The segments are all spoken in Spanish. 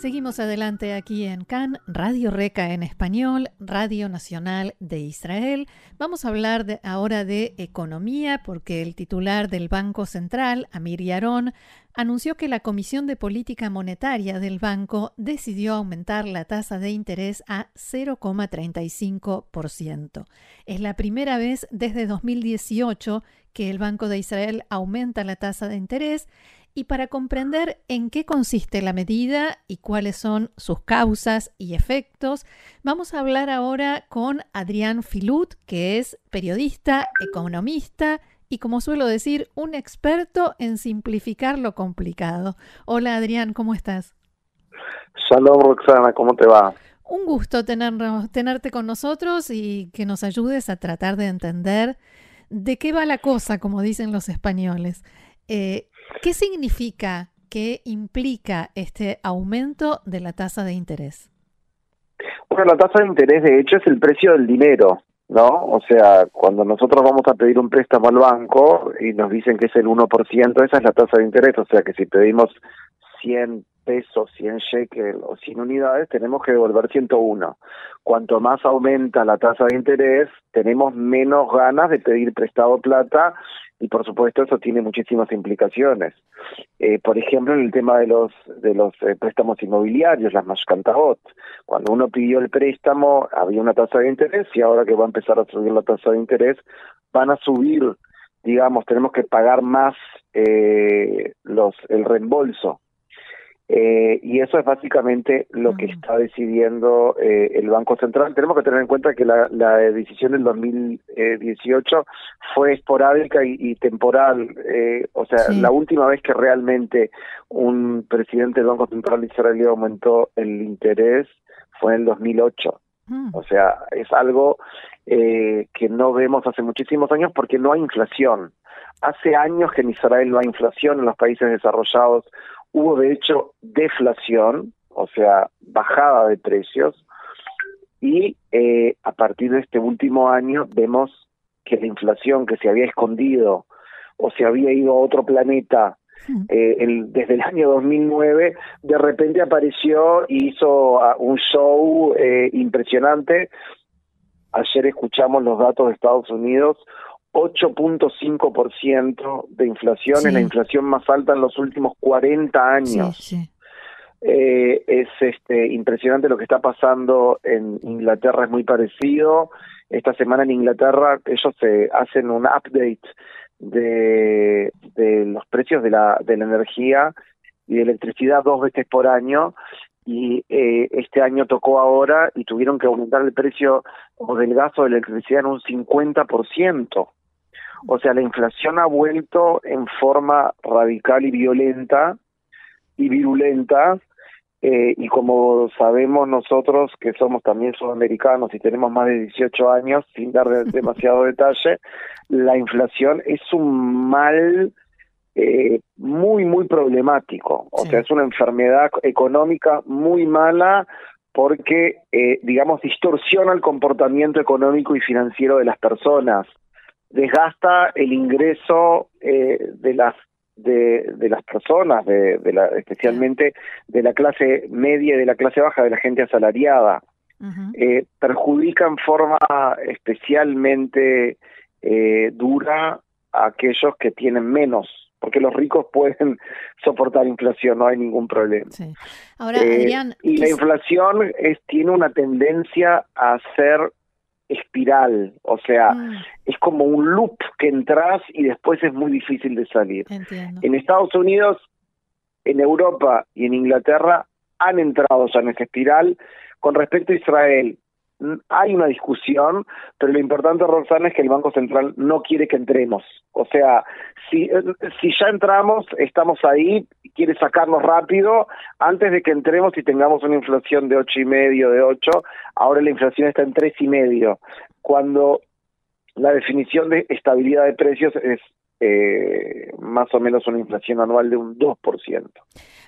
Seguimos adelante aquí en CAN, Radio Reca en español, Radio Nacional de Israel. Vamos a hablar ahora de economía porque el titular del Banco Central, Amir Yaron, anunció que la Comisión de Política Monetaria del banco decidió aumentar la tasa de interés a 0,35%. Es la primera vez desde 2018 que el Banco de Israel aumenta la tasa de interés y para comprender en qué consiste la medida y cuáles son sus causas y efectos, vamos a hablar ahora con Adrián Filut, que es periodista, economista y, como suelo decir, un experto en simplificar lo complicado. Hola Adrián, ¿cómo estás? Shalom Roxana, ¿cómo te va? Un gusto tenerte con nosotros y que nos ayudes a tratar de entender de qué va la cosa, como dicen los españoles. Eh, ¿Qué significa, qué implica este aumento de la tasa de interés? Bueno, la tasa de interés de hecho es el precio del dinero, ¿no? O sea, cuando nosotros vamos a pedir un préstamo al banco y nos dicen que es el 1%, esa es la tasa de interés, o sea que si pedimos 100 pesos, 100 shekels o 100 unidades, tenemos que devolver 101. Cuanto más aumenta la tasa de interés, tenemos menos ganas de pedir prestado plata y por supuesto eso tiene muchísimas implicaciones. Eh, por ejemplo, en el tema de los de los eh, préstamos inmobiliarios, las mashkantaot, cuando uno pidió el préstamo había una tasa de interés y ahora que va a empezar a subir la tasa de interés van a subir, digamos, tenemos que pagar más eh, los el reembolso eh, y eso es básicamente lo que está decidiendo eh, el Banco Central. Tenemos que tener en cuenta que la, decisión del 2018 fue esporádica y, temporal. Eh, o sea, la última vez que realmente un presidente del Banco Central israelí aumentó el interés fue en el 2008. Mm. O sea, es algo que no vemos hace muchísimos años porque no hay inflación. Hace años que en Israel no hay inflación, en los países desarrollados Hubo de hecho deflación, o sea, bajada de precios, y eh, a partir de este último año vemos que la inflación que se había escondido o se había ido a otro planeta eh, desde el año 2009, de repente apareció y hizo ah, un show eh, impresionante. Ayer escuchamos los datos de Estados Unidos, 8.5% de inflación, es la inflación más alta en los últimos 40 años. Eh, es este impresionante lo que está pasando en Inglaterra, es muy parecido. Esta semana en Inglaterra ellos se hacen un update de, de los precios de la, de la energía y de electricidad dos veces por año y eh, este año tocó ahora y tuvieron que aumentar el precio del gas o de la electricidad en un 50%. O sea, la inflación ha vuelto en forma radical y violenta y virulenta, eh, y como sabemos nosotros que somos también sudamericanos y tenemos más de 18 años, sin dar demasiado detalle, la inflación es un mal eh, muy, muy problemático. O sea, es una enfermedad económica muy mala porque, eh, digamos, distorsiona el comportamiento económico y financiero de las personas desgasta el ingreso eh, de las de, de, las personas, de, de la, especialmente de la clase media y de la clase baja, de la gente asalariada. eh, perjudica en forma especialmente eh, dura a aquellos que tienen menos, porque los ricos pueden soportar inflación, no hay ningún problema. Ahora, eh, y la inflación es, tiene una tendencia a ser espiral, o sea, mm. es como un loop que entras y después es muy difícil de salir. En Estados Unidos, en Europa y en Inglaterra han entrado ya en esa espiral. Con respecto a Israel, hay una discusión, pero lo importante, Roxana, es que el Banco Central no quiere que entremos. O sea, si, si ya entramos, estamos ahí, quiere sacarnos rápido antes de que entremos y tengamos una inflación de ocho y medio, de ocho. Ahora la inflación está en tres y medio. Cuando la definición de estabilidad de precios es eh, más o menos una inflación anual de un 2%.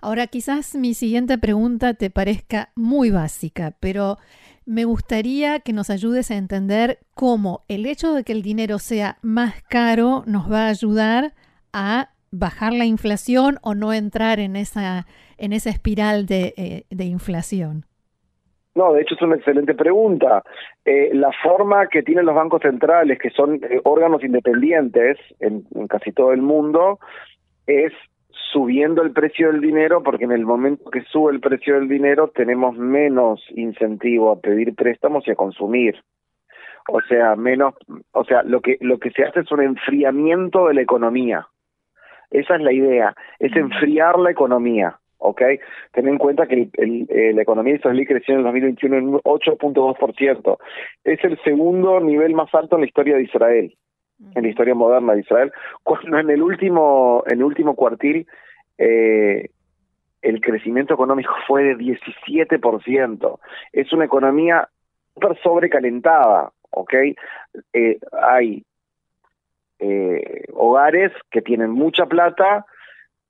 Ahora, quizás mi siguiente pregunta te parezca muy básica, pero me gustaría que nos ayudes a entender cómo el hecho de que el dinero sea más caro nos va a ayudar a bajar la inflación o no entrar en esa, en esa espiral de, eh, de inflación. No, de hecho es una excelente pregunta. Eh, la forma que tienen los bancos centrales, que son eh, órganos independientes en, casi todo el mundo, es subiendo el precio del dinero, porque en el momento que sube el precio del dinero tenemos menos incentivo a pedir préstamos y a consumir. O sea, menos, o sea, lo que lo que se hace es un enfriamiento de la economía. Esa es la idea, es enfriar la economía. ¿Ok? Ten en cuenta que el, eh, la economía israelí creció en el 2021 en un 8.2%. Es el segundo nivel más alto en la historia de Israel, en la historia moderna de Israel, cuando en el último, en el último cuartil eh, el crecimiento económico fue de 17%. Es una economía súper sobrecalentada, ¿ok? Eh, hay eh, hogares que tienen mucha plata,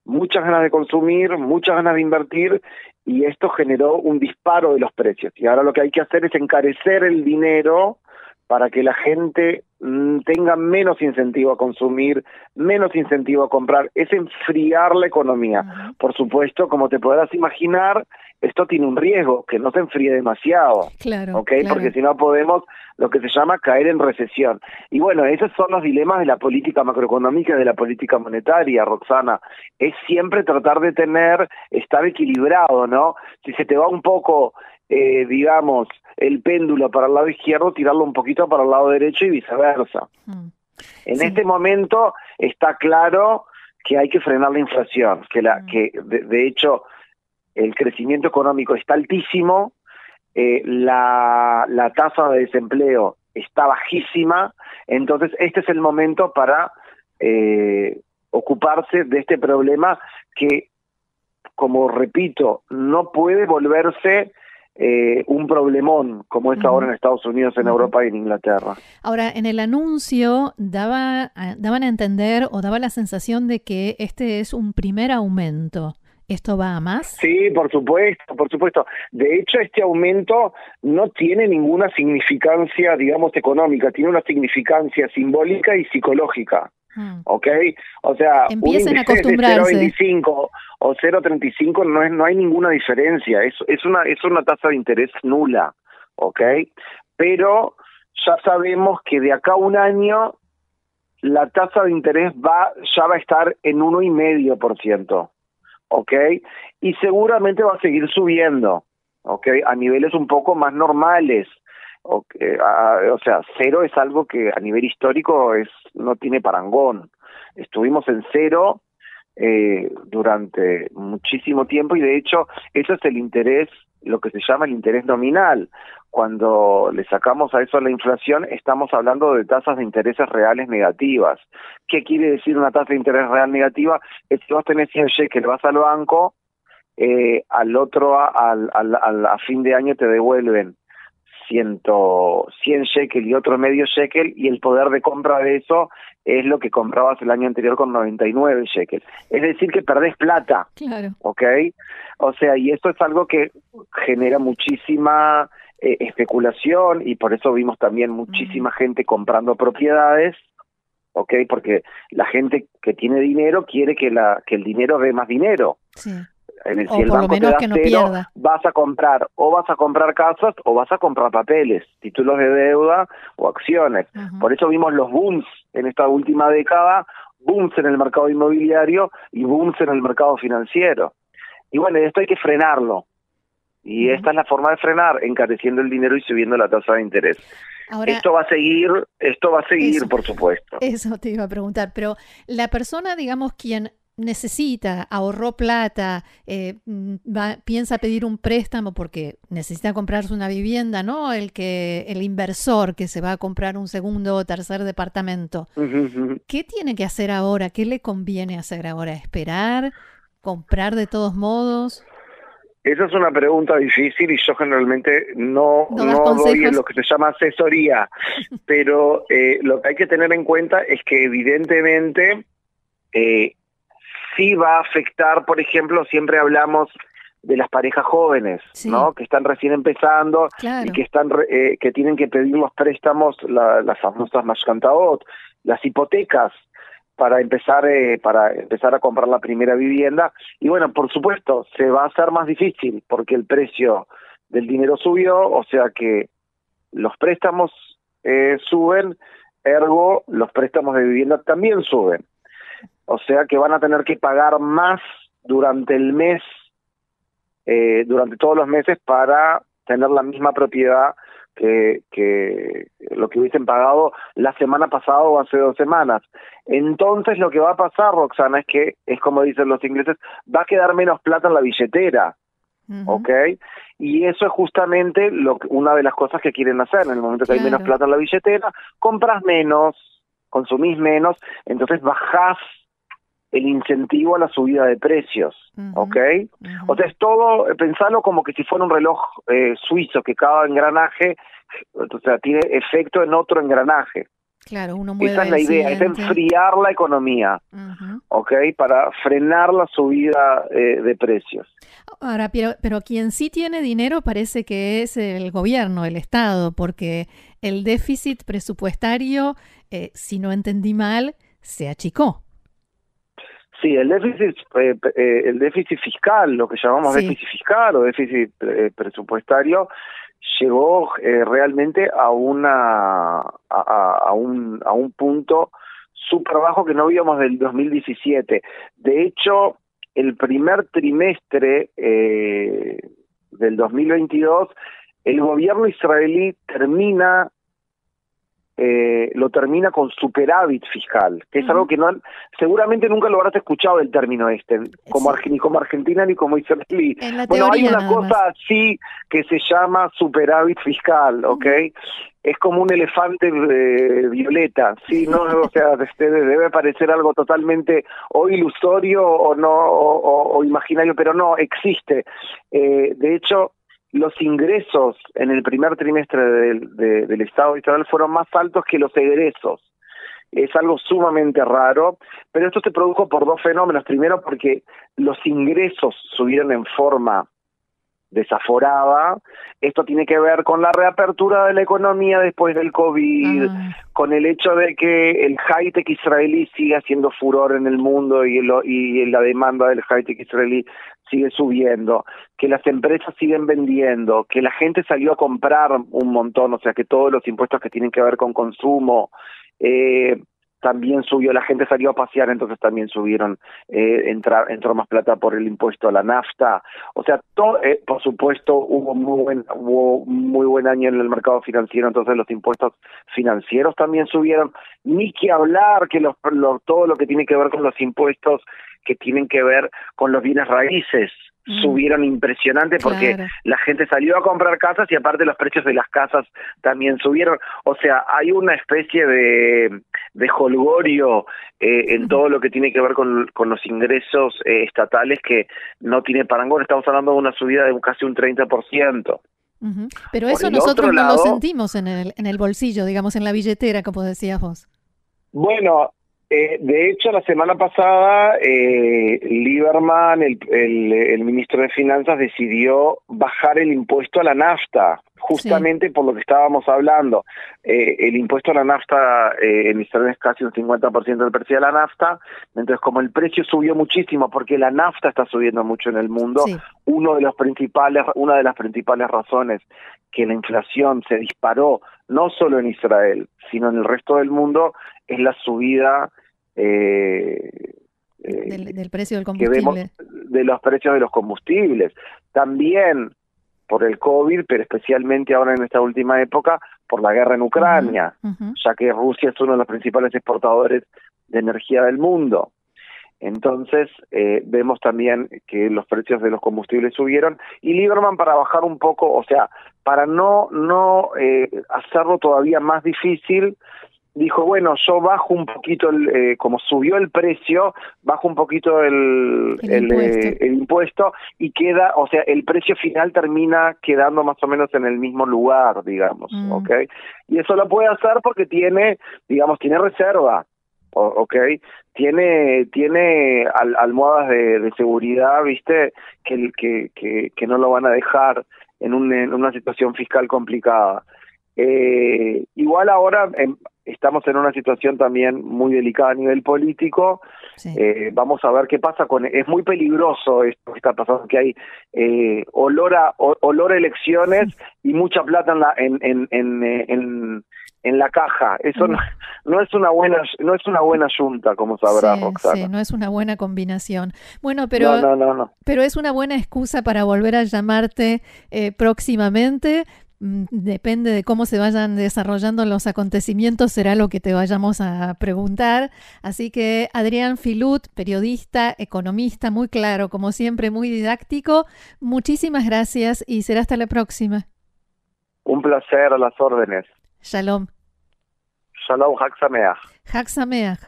muchas ganas de consumir, muchas ganas de invertir y esto generó un disparo de los precios. Y ahora lo que hay que hacer es encarecer el dinero para que la gente mm, tenga menos incentivo a consumir, menos incentivo a comprar, es enfriar la economía. Por supuesto, como te podrás imaginar, esto tiene un riesgo, que no se enfríe demasiado, claro, Porque si no podemos, lo que se llama caer en recesión. Y bueno, esos son los dilemas de la política macroeconómica y de la política monetaria, Roxana. Es siempre tratar de tener, estar equilibrado, ¿no? Si se te va un poco, eh, digamos, el péndulo para el lado izquierdo, tirarlo un poquito para el lado derecho y viceversa. Mm. En este momento está claro que hay que frenar la inflación, que la, mm. que de hecho el crecimiento económico está altísimo, eh, la, la tasa de desempleo está bajísima, entonces este es el momento para eh, ocuparse de este problema que, como repito, no puede volverse eh, un problemón como es ahora en Estados Unidos, en Europa y en Inglaterra. Ahora, en el anuncio daba, daban a entender o daba la sensación de que este es un primer aumento. ¿Esto va a más? Sí, por supuesto, por supuesto. De hecho, este aumento no tiene ninguna significancia, digamos, económica, tiene una significancia simbólica y psicológica. Hmm. ¿Ok? O sea, un a acostumbrarse. de 0,25 o 0,35 no, es, no hay ninguna diferencia. Es, es, una, es una tasa de interés nula. ¿Ok? Pero ya sabemos que de acá a un año la tasa de interés va ya va a estar en 1,5%. ¿Ok? Y seguramente va a seguir subiendo, ¿ok? A niveles un poco más normales. Okay, o sea, cero es algo que a nivel histórico es no tiene parangón. Estuvimos en cero eh, durante muchísimo tiempo y de hecho eso es el interés, lo que se llama el interés nominal. Cuando le sacamos a eso la inflación, estamos hablando de tasas de intereses reales negativas. ¿Qué quiere decir una tasa de interés real negativa? Es que vos tenés 100 shekel, vas al banco, eh, al otro, al, al, a fin de año te devuelven 100, 100 shekel y otro medio shekel y el poder de compra de eso es lo que comprabas el año anterior con 99 shekel. Es decir, que perdés plata. Claro. ¿Ok? O sea, y esto es algo que genera muchísima eh, especulación y por eso vimos también muchísima gente comprando propiedades, ¿ok? Porque la gente que tiene dinero quiere que, la, que el dinero dé más dinero. Sí. En el, si el banco te da cero, vas a comprar o vas a comprar casas o vas a comprar papeles, títulos de deuda o acciones. Por eso vimos los booms en esta última década, booms en el mercado inmobiliario y booms en el mercado financiero. Y bueno, esto hay que frenarlo. Y esta es la forma de frenar, encareciendo el dinero y subiendo la tasa de interés. esto va a seguir, esto va a seguir, por supuesto. Eso te iba a preguntar, pero la persona, digamos, quien necesita, ahorró plata, eh, mm, piensa pedir un préstamo porque necesita comprarse una vivienda, ¿no? El que el inversor que se va a comprar un segundo o tercer departamento. ¿Qué tiene que hacer ahora? ¿Qué le conviene hacer ahora? ¿Esperar? ¿Comprar de todos modos? Esa es una pregunta difícil y yo generalmente no, no, doy en lo que se llama asesoría, pero eh, lo que hay que tener en cuenta es que evidentemente eh, sí va a afectar, por ejemplo, siempre hablamos de las parejas jóvenes, ¿no? Que están recién empezando y que están eh, que tienen que pedir los préstamos, las famosas mashkantaot, las hipotecas para empezar eh, para empezar a comprar la primera vivienda y bueno, por supuesto, se va a hacer más difícil porque el precio del dinero subió, o sea que los préstamos eh, suben, ergo los préstamos de vivienda también suben. O sea que van a tener que pagar más durante el mes eh, durante todos los meses para tener la misma propiedad que, que lo que hubiesen pagado la semana pasada o hace dos semanas. Entonces lo que va a pasar, Roxana, es que, es como dicen los ingleses, va a quedar menos plata en la billetera. ¿Ok? Y eso es justamente lo una de las cosas que quieren hacer. En el momento que hay menos plata en la billetera, compras menos, consumís menos, entonces bajás el incentivo a la subida de precios, ¿ok? O sea, es todo, pensarlo como que si fuera un reloj eh, suizo, que cada engranaje, o sea, tiene efecto en otro engranaje. Claro, uno mueve Esa es la idea, es enfriar la economía, ¿ok? Para frenar la subida eh, de precios. Ahora, pero, pero quien sí tiene dinero parece que es el gobierno, el Estado, porque el déficit presupuestario, eh, si no entendí mal, se achicó. Sí, el déficit, eh, eh, el déficit fiscal, lo que llamamos déficit fiscal o déficit eh, presupuestario, llegó realmente a una a, un a un punto súper bajo que no vimos del 2017. De hecho, el primer trimestre del 2022, el gobierno israelí termina eh, lo termina con superávit fiscal, que es algo que no seguramente nunca lo habrás escuchado el término este, como ni como Argentina ni como israelí. Bueno, hay una cosa así que se llama superávit fiscal, ¿ok? Es como un elefante eh, violeta, sí, no, o sea, este, debe parecer algo totalmente o ilusorio o no o, imaginario, pero no existe. Eh, de hecho, los ingresos en el primer trimestre del, del Estado de Israel fueron más altos que los egresos. Es algo sumamente raro, pero esto se produjo por dos fenómenos. Primero, porque los ingresos subieron en forma desaforada. Esto tiene que ver con la reapertura de la economía después del COVID, ah. con el hecho de que el high-tech israelí sigue haciendo furor en el mundo y, y la demanda del high-tech israelí sigue subiendo, que las empresas siguen vendiendo, que la gente salió a comprar un montón, o sea que todos los impuestos que tienen que ver con consumo, eh, también subió, la gente salió a pasear, entonces también subieron, eh, entró más plata por el impuesto a la nafta, o sea, todo, eh, por supuesto hubo muy buen, hubo muy buen año en el mercado financiero, entonces los impuestos financieros también subieron, ni que hablar que los, todo lo que tiene que ver con los impuestos que tienen que ver con los bienes raíces, Mm. subieron impresionante porque la gente salió a comprar casas y aparte los precios de las casas también subieron. O sea, hay una especie de, de holgorio eh, en todo lo que tiene que ver con, con los ingresos eh, estatales que no tiene parangón. Estamos hablando de una subida de casi un 30%. Pero eso nosotros no lo sentimos en el, en el bolsillo, digamos, en la billetera, como decías vos. Bueno, eh, de hecho, la semana pasada, eh, Lieberman, el, el, ministro de Finanzas, decidió bajar el impuesto a la nafta, justamente por lo que estábamos hablando. Eh, el impuesto a la nafta eh, en Israel es casi un 50% del precio de la nafta, entonces como el precio subió muchísimo, porque la nafta está subiendo mucho en el mundo, uno de los principales, una de las principales razones que la inflación se disparó, no solo en Israel, sino en el resto del mundo, es la subida eh, eh, del, precio del combustible. de los precios de los combustibles. También por el COVID, pero especialmente ahora en esta última época por la guerra en Ucrania, ya que Rusia es uno de los principales exportadores de energía del mundo. Entonces, eh, vemos también que los precios de los combustibles subieron y Lieberman para bajar un poco, o sea, para no, no eh, hacerlo todavía más difícil, dijo, bueno, yo bajo un poquito, el, eh, como subió el precio, bajo un poquito el, El el, impuesto. eh, el impuesto y queda, o sea, el precio final termina quedando más o menos en el mismo lugar, digamos, Mm. ¿ok? Y eso lo puede hacer porque tiene, digamos, tiene reserva, ¿ok? Tiene, tiene al- almohadas de, de seguridad, ¿viste? Que, que, que, que no lo van a dejar en, un, en una situación fiscal complicada. Eh, igual ahora em, estamos en una situación también muy delicada a nivel político. Sí. Eh, vamos a ver qué pasa con. Es muy peligroso esto que está pasando, que hay eh, olor a o- olor a elecciones y mucha plata en la en en en, eh, en, en la caja. Eso Mm. no, no es una buena no es una buena junta, como sabrás, Sí, Roxana. no es una buena combinación. Bueno, pero, no, no, no, no. pero es una buena excusa para volver a llamarte eh, próximamente. Mm, Depende de cómo se vayan desarrollando los acontecimientos, será lo que te vayamos a preguntar. Así que Adrián Filut, periodista, economista, muy claro, como siempre, muy didáctico. Muchísimas gracias y será hasta la próxima. Un placer a las órdenes. Shalom. Shalom. Hag Sameach.